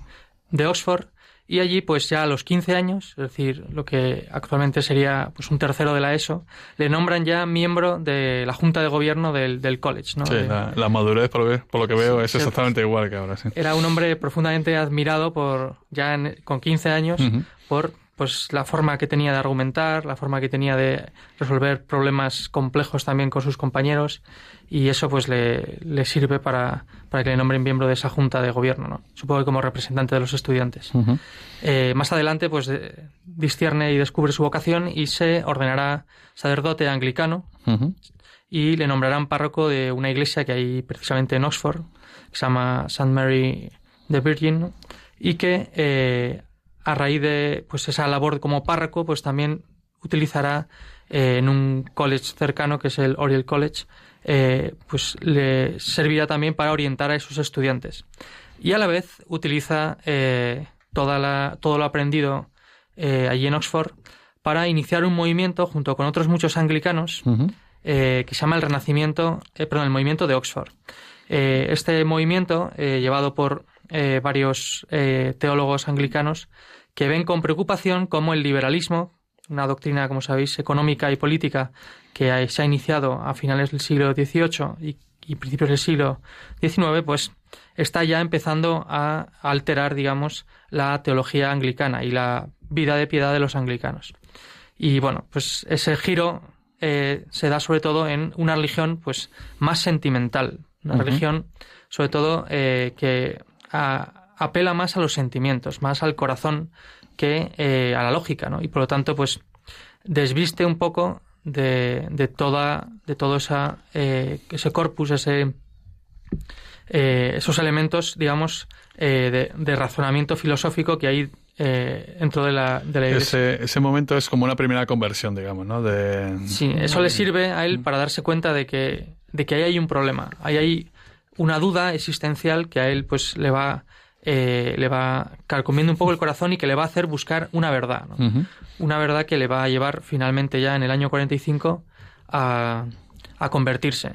de Oxford y allí, pues ya a los 15 años, es decir, lo que actualmente sería pues un tercero de la ESO, le nombran ya miembro de la junta de gobierno del, del college, ¿no? Sí, De- la, la madurez, por lo, que- por lo que veo, es exactamente igual que ahora. Sí. era un hombre profundamente admirado por ya en- con 15 años Ujú. por pues la forma que tenía de argumentar, la forma que tenía de resolver problemas complejos también con sus compañeros y eso pues le, le sirve para, para que le nombren miembro de esa junta de gobierno, ¿no? Supongo que como representante de los estudiantes. Eh, más adelante, pues eh, discierne y descubre su vocación y se ordenará sacerdote anglicano y le nombrarán párroco de una iglesia que hay precisamente en Oxford, que se llama St. Mary the Virgin, y que eh, a raíz de pues esa labor como párroco, pues también utilizará eh, en un college cercano, que es el Oriel College, eh, pues le servirá también para orientar a esos estudiantes. Y a la vez utiliza eh, toda la, todo lo aprendido allí en Oxford para iniciar un movimiento junto con otros muchos anglicanos que se llama el Renacimiento, perdón, el Movimiento de Oxford. Este movimiento, llevado por varios teólogos anglicanos, que ven con preocupación cómo el liberalismo, una doctrina, como sabéis, económica y política que se ha iniciado a finales del siglo XVIII y, y principios del siglo XIX, pues está ya empezando a alterar, digamos, la teología anglicana y la vida de piedad de los anglicanos. Y bueno, pues ese giro eh, se da sobre todo en una religión pues más sentimental, una religión sobre todo eh, que a- apela más a los sentimientos, más al corazón que eh, a la lógica, ¿no? Y por lo tanto, pues desviste un poco de, de toda de todo esa, eh, ese corpus, ese eh, esos elementos, digamos, eh, de, de razonamiento filosófico que hay dentro de la, de la iglesia. Ese, ese momento es como una primera conversión, digamos, ¿no? De... Sí, eso le sirve a él para darse cuenta de que, de que ahí hay un problema, ahí hay una duda existencial que a él pues le va eh, le va carcomiendo un poco el corazón y que le va a hacer buscar una verdad. Una verdad que le va a llevar finalmente ya en el año 45 a, a convertirse.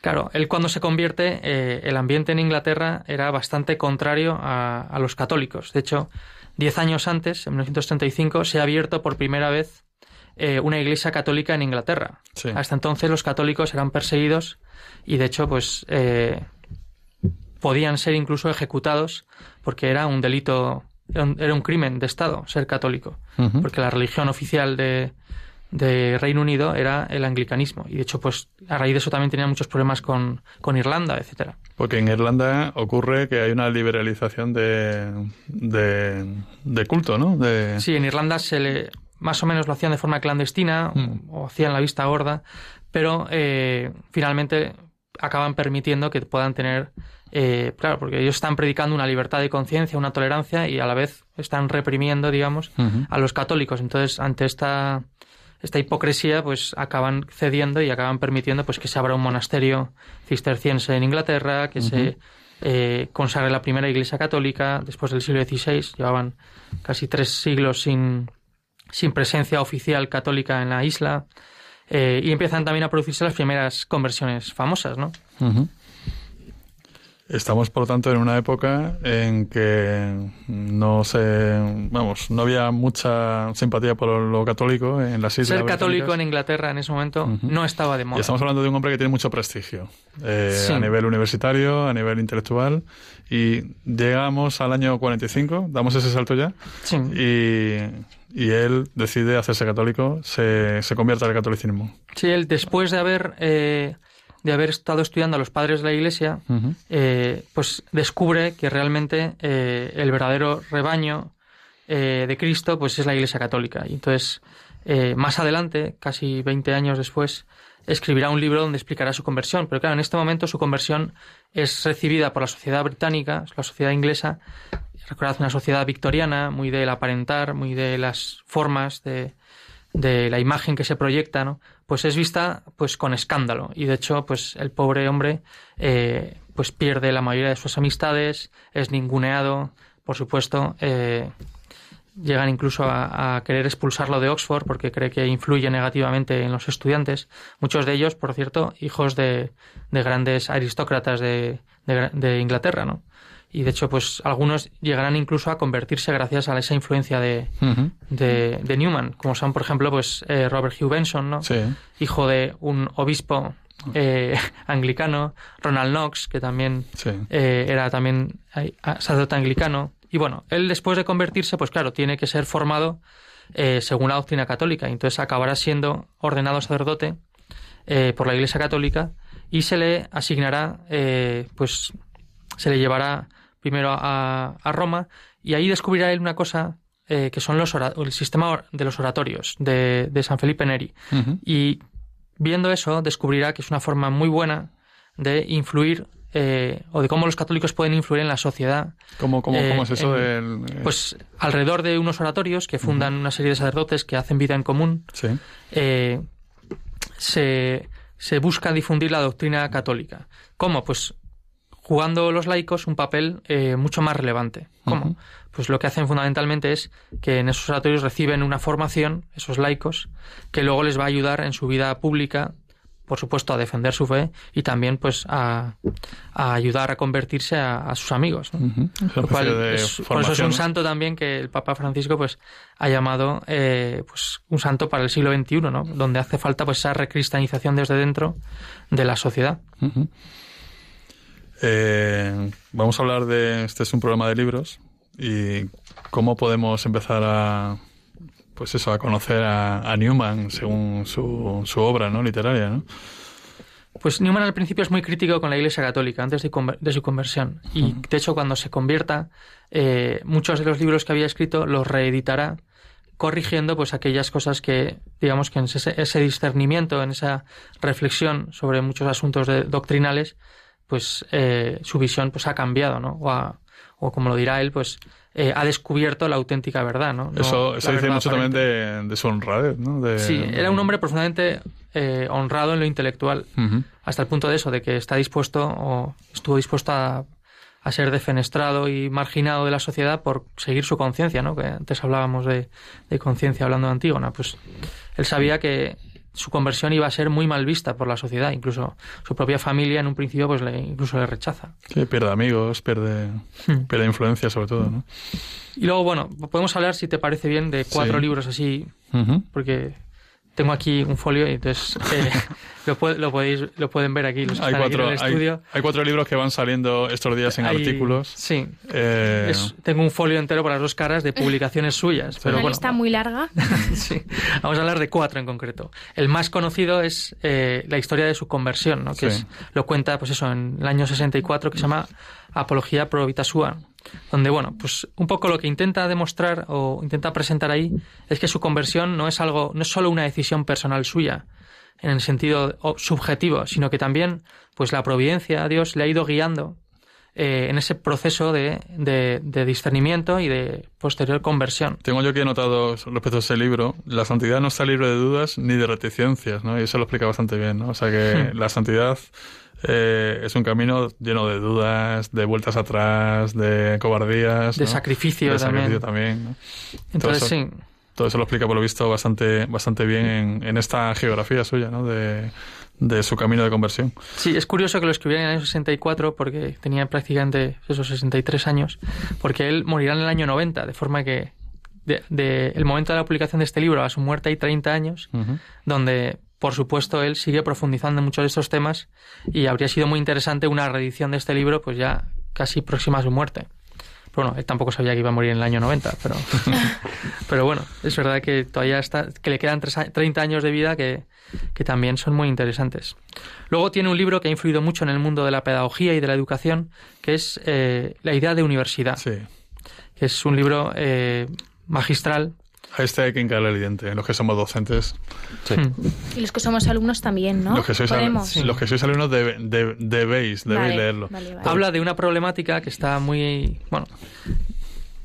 Claro, él cuando se convierte, eh, el ambiente en Inglaterra era bastante contrario a, a los católicos. De hecho, diez años antes, en 1935, se ha abierto por primera vez eh, una iglesia católica en Inglaterra. Sí. Hasta entonces los católicos eran perseguidos y de hecho pues eh, podían ser incluso ejecutados porque era un delito, era un, era un crimen de Estado ser católico, porque la religión oficial de, de Reino Unido era el anglicanismo y de hecho pues a raíz de eso también tenían muchos problemas con, con Irlanda, etcétera. Porque en Irlanda ocurre que hay una liberalización de, de, de culto, ¿no? De, Sí, en Irlanda se le más o menos lo hacían de forma clandestina Mm. o hacían la vista gorda, pero eh, finalmente acaban permitiendo que puedan tener, eh, claro, porque ellos están predicando una libertad de conciencia, una tolerancia y a la vez están reprimiendo, digamos, a los católicos. Entonces, ante esta esta hipocresía, pues acaban cediendo y acaban permitiendo pues que se abra un monasterio cisterciense en Inglaterra, que se eh, consagre la primera iglesia católica después del siglo XVI. Llevaban casi tres siglos sin, sin presencia oficial católica en la isla. Eh, y empiezan también a producirse las primeras conversiones famosas, ¿no? Estamos, por lo tanto, en una época en que no se, vamos, no había mucha simpatía por lo católico en las islas. Ser católico en. Inglaterra en ese momento no estaba de Y moda. estamos hablando de un hombre que tiene mucho prestigio eh, Sí. a nivel universitario, a nivel intelectual. Y llegamos al año 45, damos ese salto ya, Sí. y, y él decide hacerse católico, se, se convierte al catolicismo. Sí, él después de haber, eh, de haber estado estudiando a los padres de la iglesia, eh, pues descubre que realmente eh, el verdadero rebaño eh, de Cristo pues es la Iglesia Católica. Y entonces, eh, más adelante, casi 20 años después, escribirá un libro donde explicará su conversión. Pero claro, en este momento su conversión es recibida por la sociedad británica, la sociedad inglesa, recordad una sociedad victoriana, muy del aparentar, muy de las formas, de, la imagen que se proyecta, ¿no? Pues es vista pues con escándalo. Y de hecho, pues el pobre hombre eh, pues pierde la mayoría de sus amistades, es ninguneado, por supuesto, eh, llegan incluso a, a querer expulsarlo de Oxford porque cree que influye negativamente en los estudiantes. Muchos de ellos, por cierto, hijos de, de grandes aristócratas de, de Gra- de Inglaterra, ¿no? Y de hecho, pues algunos llegarán incluso a convertirse gracias a esa influencia de, de, de Newman, como son, por ejemplo, pues eh, Robert Hugh Benson, ¿no? Sí. hijo de un obispo eh, anglicano, Ronald Knox, que también Sí. eh, era también sacerdote anglicano. Y bueno, él después de convertirse, pues claro, tiene que ser formado eh, según la doctrina católica. Y entonces acabará siendo ordenado sacerdote eh, por la Iglesia Católica y se le asignará, eh, pues se le llevará primero a, a Roma y ahí descubrirá él una cosa eh, que son los el sistema de los oratorios de, de San Felipe Neri. Y viendo eso, descubrirá que es una forma muy buena de influir eh, o de cómo los católicos pueden influir en la sociedad. ¿Cómo, cómo, Eh, cómo es eso en- del...? eh, Pues alrededor de unos oratorios que fundan una serie de sacerdotes que hacen vida en común, Sí. se, se busca difundir la doctrina católica. ¿Cómo? Pues jugando los laicos un papel eh, mucho más relevante. ¿Cómo? Pues lo que hacen fundamentalmente es que en esos oratorios reciben una formación, esos laicos, que luego les va a ayudar en su vida pública, por supuesto, a defender su fe y también pues a, a ayudar a convertirse a, a sus amigos. Lo cual es- por eso es un santo también que el Papa Francisco pues ha llamado eh, pues un santo para el siglo XXI, ¿no? Donde hace falta pues esa recristianización desde dentro de la sociedad. Eh, vamos a hablar de. Este es un programa de libros y cómo podemos empezar a. Pues eso, a conocer a, a Newman según su, su obra ¿no? literaria, ¿no? Pues Newman al principio es muy crítico con la Iglesia Católica antes de su conversión. Y de hecho, cuando se convierta, eh, muchos de los libros que había escrito los reeditará corrigiendo pues aquellas cosas que digamos que en ese, ese discernimiento en esa reflexión sobre muchos asuntos de- doctrinales pues eh, su visión pues ha cambiado no o, ha- o como lo dirá él pues eh, ha descubierto la auténtica verdad no, No eso dice mucho también de, de su honradez, ¿no? De- sí era un hombre profundamente eh, honrado en lo intelectual hasta el punto de eso, de que está dispuesto o estuvo dispuesto a, a ser defenestrado y marginado de la sociedad por seguir su conciencia, ¿no? Que antes hablábamos de, de conciencia hablando de Antígona. Pues él sabía que su conversión iba a ser muy mal vista por la sociedad, incluso su propia familia en un principio pues le, incluso le rechaza. Sí, pierde amigos, pierde, Hmm. pierde influencia sobre todo, ¿no? Y luego, bueno, podemos hablar, si te parece bien, de cuatro Sí. libros así, porque tengo aquí un folio y entonces eh, lo, podéis, lo pueden ver aquí los que Hay están aquí cuatro, en el hay, cuatro libros que van saliendo estos días en Hay- artículos. Sí. Eh, Es- tengo un folio entero para las dos caras de publicaciones suyas. Pero Una bueno, lista muy larga. sí. Vamos a hablar de cuatro en concreto. El más conocido es eh, la historia de su conversión, ¿no? que Sí. es, lo cuenta pues eso en el año 64, que se llama Apología pro vita sua, donde, bueno, pues un poco lo que intenta demostrar o intenta presentar ahí es que su conversión no es algo, no es solo una decisión personal suya, en el sentido subjetivo, sino que también, pues la providencia, Dios le ha ido guiando eh, en ese proceso de, de- de discernimiento y de posterior conversión. Tengo yo aquí anotado respecto a ese libro, la santidad no está libre de dudas ni de reticencias, ¿no? Y eso lo explica bastante bien, ¿no? O sea que Hmm. la santidad eh, es un camino lleno de dudas, de vueltas atrás, de cobardías, De ¿no? sacrificio de también. sacrificio también, ¿no? Entonces, Todo sí, eso- Todo eso lo explica, por lo visto, bastante, bastante bien en, en esta geografía suya, ¿no? De, de su camino de conversión. Sí, es curioso que lo escribiera en el año 64 porque tenía prácticamente esos 63 años, porque él morirá en el año 90, de forma que de, de el momento de la publicación de este libro a su muerte hay 30 años, donde por supuesto él sigue profundizando en muchos de estos temas y habría sido muy interesante una reedición de este libro pues ya casi próxima a su muerte. Pero bueno, él tampoco sabía que iba a morir en el año 90, pero, pero bueno, es verdad que todavía está, que le quedan tres a- 30 años de vida que, que también son muy interesantes. Luego tiene un libro que ha influido mucho en el mundo de la pedagogía y de la educación, que es eh, La idea de universidad, Sí. que es un libro eh, magistral. A este hay que hincarle el diente, los que somos docentes. Sí. Mm. Y los que somos alumnos también, ¿no? Los que sois, al- Podemos. los que sois alumnos de- debéis, debéis Vale, leerlo. vale, vale. Habla de una problemática que está muy... Bueno,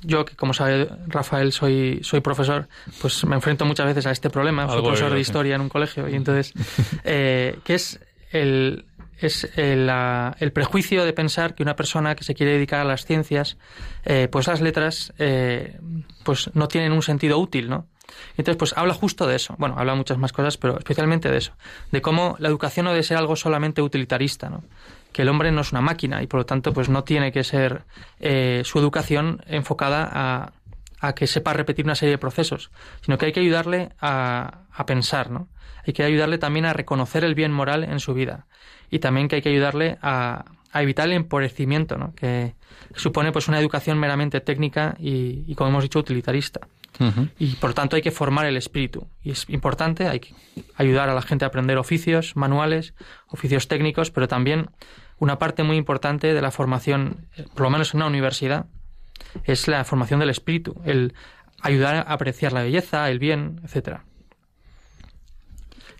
yo que como sabe Rafael soy, soy profesor, pues me enfrento muchas veces a este problema. Soy Algo profesor de sí. historia en un colegio y entonces... eh, que es el... Es el, la- el prejuicio de pensar que una persona que se quiere dedicar a las ciencias, eh, pues las letras, eh, pues no tienen un sentido útil, ¿no? Entonces, pues habla justo de eso. Bueno, habla muchas más cosas, pero especialmente de eso. De cómo la educación no debe ser algo solamente utilitarista, ¿no? Que el hombre no es una máquina y por lo tanto, pues no tiene que ser eh, su educación enfocada a, a que sepa repetir una serie de procesos, sino que hay que ayudarle a, a pensar, ¿no? Hay que ayudarle también a reconocer el bien moral en su vida y también que hay que ayudarle a, a evitar el empobrecimiento, ¿no? Que supone pues una educación meramente técnica y, y como hemos dicho, utilitarista y por tanto hay que formar el espíritu. Y es importante, hay que ayudar a la gente a aprender oficios, manuales, oficios técnicos, pero también una parte muy importante de la formación, por lo menos en una universidad, es la formación del espíritu, el ayudar a apreciar la belleza, el bien, etcétera.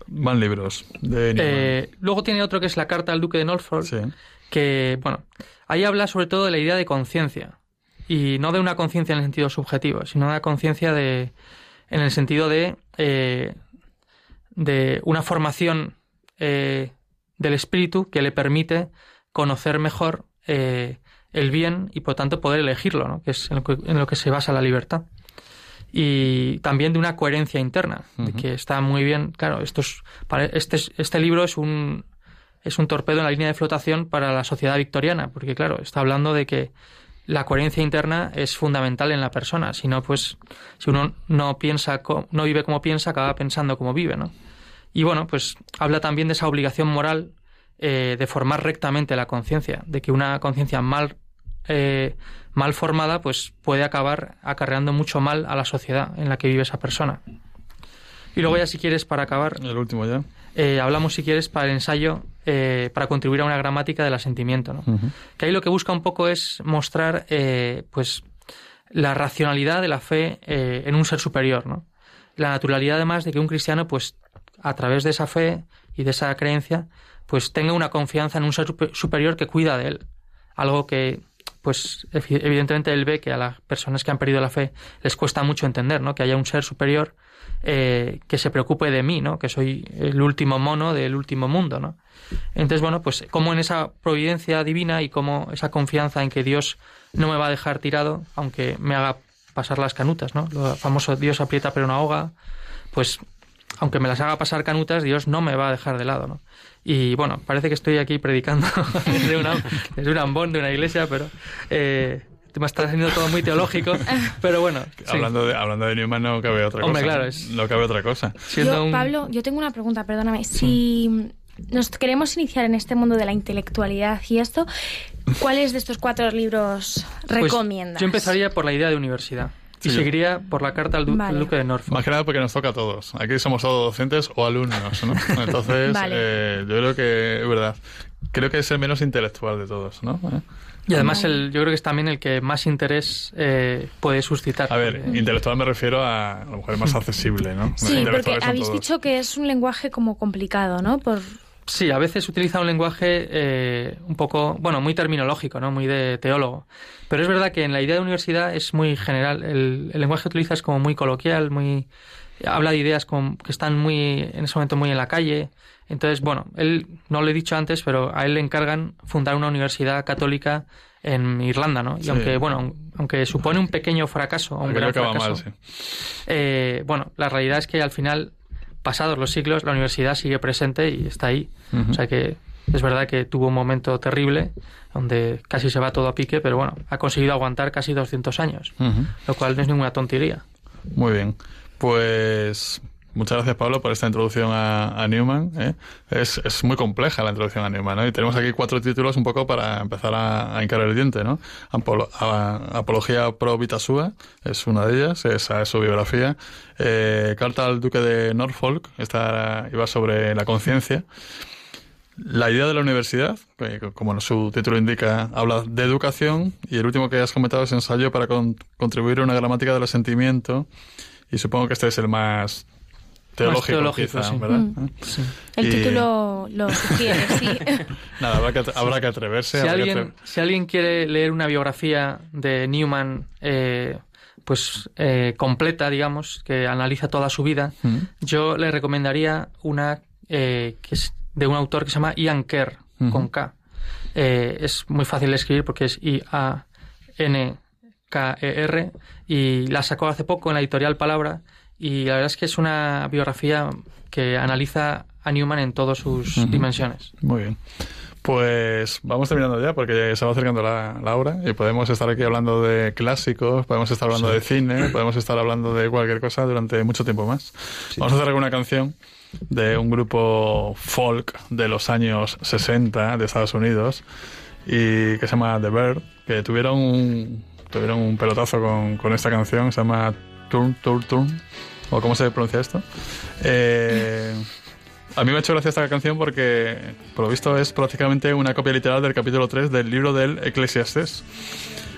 Van libros de. Eh, luego tiene otro que es la carta al duque de Norfolk, Sí. que, bueno, ahí habla sobre todo de la idea de conciencia. Y no de una conciencia en el sentido subjetivo, sino una conciencia de, en el sentido de, eh, de una formación eh, del espíritu que le permite conocer mejor eh, el bien y por tanto poder elegirlo, ¿no? que es en lo que, en lo que se basa la libertad. Y también de una coherencia interna, de que está muy bien. Claro, esto es, para, este, es- este libro es un, es un torpedo en la línea de flotación para la sociedad victoriana, porque claro, está hablando de que la coherencia interna es fundamental en la persona, si no, pues, si uno no piensa, no vive como piensa, acaba pensando como vive, ¿no? Y bueno, pues habla también de esa obligación moral eh, de formar rectamente la conciencia, de que una conciencia mal, eh, mal formada, pues puede acabar acarreando mucho mal a la sociedad en la que vive esa persona. Y luego ya si quieres, para acabar, El último ya. eh, hablamos, si quieres, para el ensayo, eh, para contribuir a una gramática del asentimiento. ¿no? Que ahí lo que busca un poco es mostrar pues, la racionalidad de la fe en un ser superior. ¿no? La naturalidad, además, de que un cristiano, pues, a través de esa fe y de esa creencia, pues tenga una confianza en un ser supe- superior que cuida de él. Algo que pues evi- evidentemente él ve que a las personas que han perdido la fe les cuesta mucho entender, ¿no? Que haya un ser superior eh, que se preocupe de mí, ¿no? Que soy el último mono del último mundo, ¿no? Entonces, bueno, pues como en esa providencia divina y como esa confianza en que Dios no me va a dejar tirado, aunque me haga pasar las canutas, ¿no? Lo famoso Dios aprieta pero no ahoga, pues aunque me las haga pasar canutas, Dios no me va a dejar de lado, ¿no? Y bueno, parece que estoy aquí predicando desde, una, desde un ambón de una iglesia, pero eh, me está haciendo todo muy teológico, pero bueno, sí. Hablando, de, hablando de Newman no cabe otra Hombre, cosa. claro, es- No cabe otra cosa. siendo Yo, un- Pablo, yo tengo una pregunta, perdóname. Si nos queremos iniciar en este mundo de la intelectualidad y esto, ¿cuáles de estos cuatro libros pues, recomiendas? yo empezaría por la idea de universidad y Sí. seguiría por la carta al, du- Vale. al duque de Norfolk. Más que nada porque nos toca a todos. Aquí somos todos docentes o alumnos, ¿no? Entonces, Vale. eh, yo creo que es verdad. Creo que es el menos intelectual de todos, ¿no? ¿Eh? Y además el, yo creo que es también el que más interés eh, puede suscitar. A ver, porque- intelectual me refiero a, a lo mejor más accesible, ¿no? Sí, porque habéis todos. dicho que es un lenguaje como complicado, ¿no? Por Sí, a veces utiliza un lenguaje eh, un poco, bueno, muy terminológico, ¿no? Muy de teólogo. Pero es verdad que en la idea de universidad es muy general. El, el lenguaje que utiliza es como muy coloquial, muy habla de ideas como que están muy en ese momento muy en la calle. Entonces, bueno, él no lo he dicho antes, pero a él le encargan fundar una universidad católica en Irlanda, ¿no? Y Sí. aunque, bueno, aunque supone un pequeño fracaso, un gran fracaso, mal, sí. eh, bueno, la realidad es que al final, pasados los siglos, la universidad sigue presente y está ahí. O sea que es verdad que tuvo un momento terrible donde casi se va todo a pique, pero bueno, ha conseguido aguantar casi 200 años, lo cual no es ninguna tontería. Muy bien. Pues muchas gracias, Pablo, por esta introducción a, a Newman. ¿eh? Es, es muy compleja la introducción a Newman, ¿no? Y tenemos aquí cuatro títulos un poco para empezar a, a hincar el diente, ¿no? A- Apología pro Vitasua es una de ellas, esa es su biografía. Eh, Carta al Duque de Norfolk, esta iba sobre la conciencia. La idea de la universidad, como su título indica, habla de educación y el último que has comentado es ensayo para con- contribuir a una gramática del sentimiento y supongo que este es el más teológico, teológico, quizá, sí. ¿verdad? Mm. Sí. el Y- título lo sugiere, sí. Nada, habrá que, habrá que atreverse. Si habrá que alguien, atre- si alguien quiere leer una biografía de Newman, eh, pues eh, completa, digamos, que analiza toda su vida, Mm. yo le recomendaría una eh, que es de un autor que se llama Ian Kerr, con K. Eh, es muy fácil de escribir porque es I-A-N-K-E-R y la sacó hace poco en la editorial Palabra y la verdad es que es una biografía que analiza a Newman en todas sus Ujú. dimensiones. Muy bien. Pues vamos terminando ya porque se va acercando la, la hora y podemos estar aquí hablando de clásicos, podemos estar hablando de cine, podemos estar hablando de cualquier cosa durante mucho tiempo más. Vamos a hacer alguna canción de un grupo folk de los años 60 de Estados Unidos y que se llama The Bird, que tuvieron un, tuvieron un pelotazo con, con esta canción, se llama Turn, Turn, Turn, o cómo se pronuncia esto. Eh, a mí me ha hecho gracia esta canción porque, por lo visto, es prácticamente una copia literal del capítulo 3 del libro del Eclesiastés,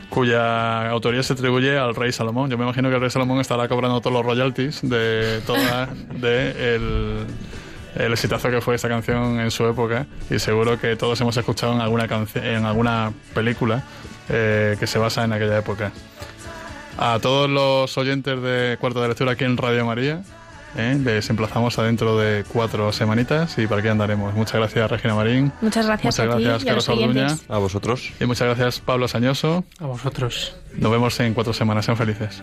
cuya autoría se atribuye al rey Salomón. Yo me imagino que el rey Salomón estará cobrando todos los royalties de toda de el, el exitazo que fue esta canción en su época y seguro que todos hemos escuchado en alguna en alguna película eh, que se basa en aquella época. A todos los oyentes de Cuarto de Lectura aquí en Radio María, ¿eh? les emplazamos adentro de cuatro semanitas y por aquí andaremos. Muchas gracias, Regina Marín. Muchas gracias Muchas a ti gracias, y a los Carlos Orduña. oyentes. A vosotros. Y muchas gracias, Pablo Sañoso. A vosotros. Nos vemos en cuatro semanas. Sean felices.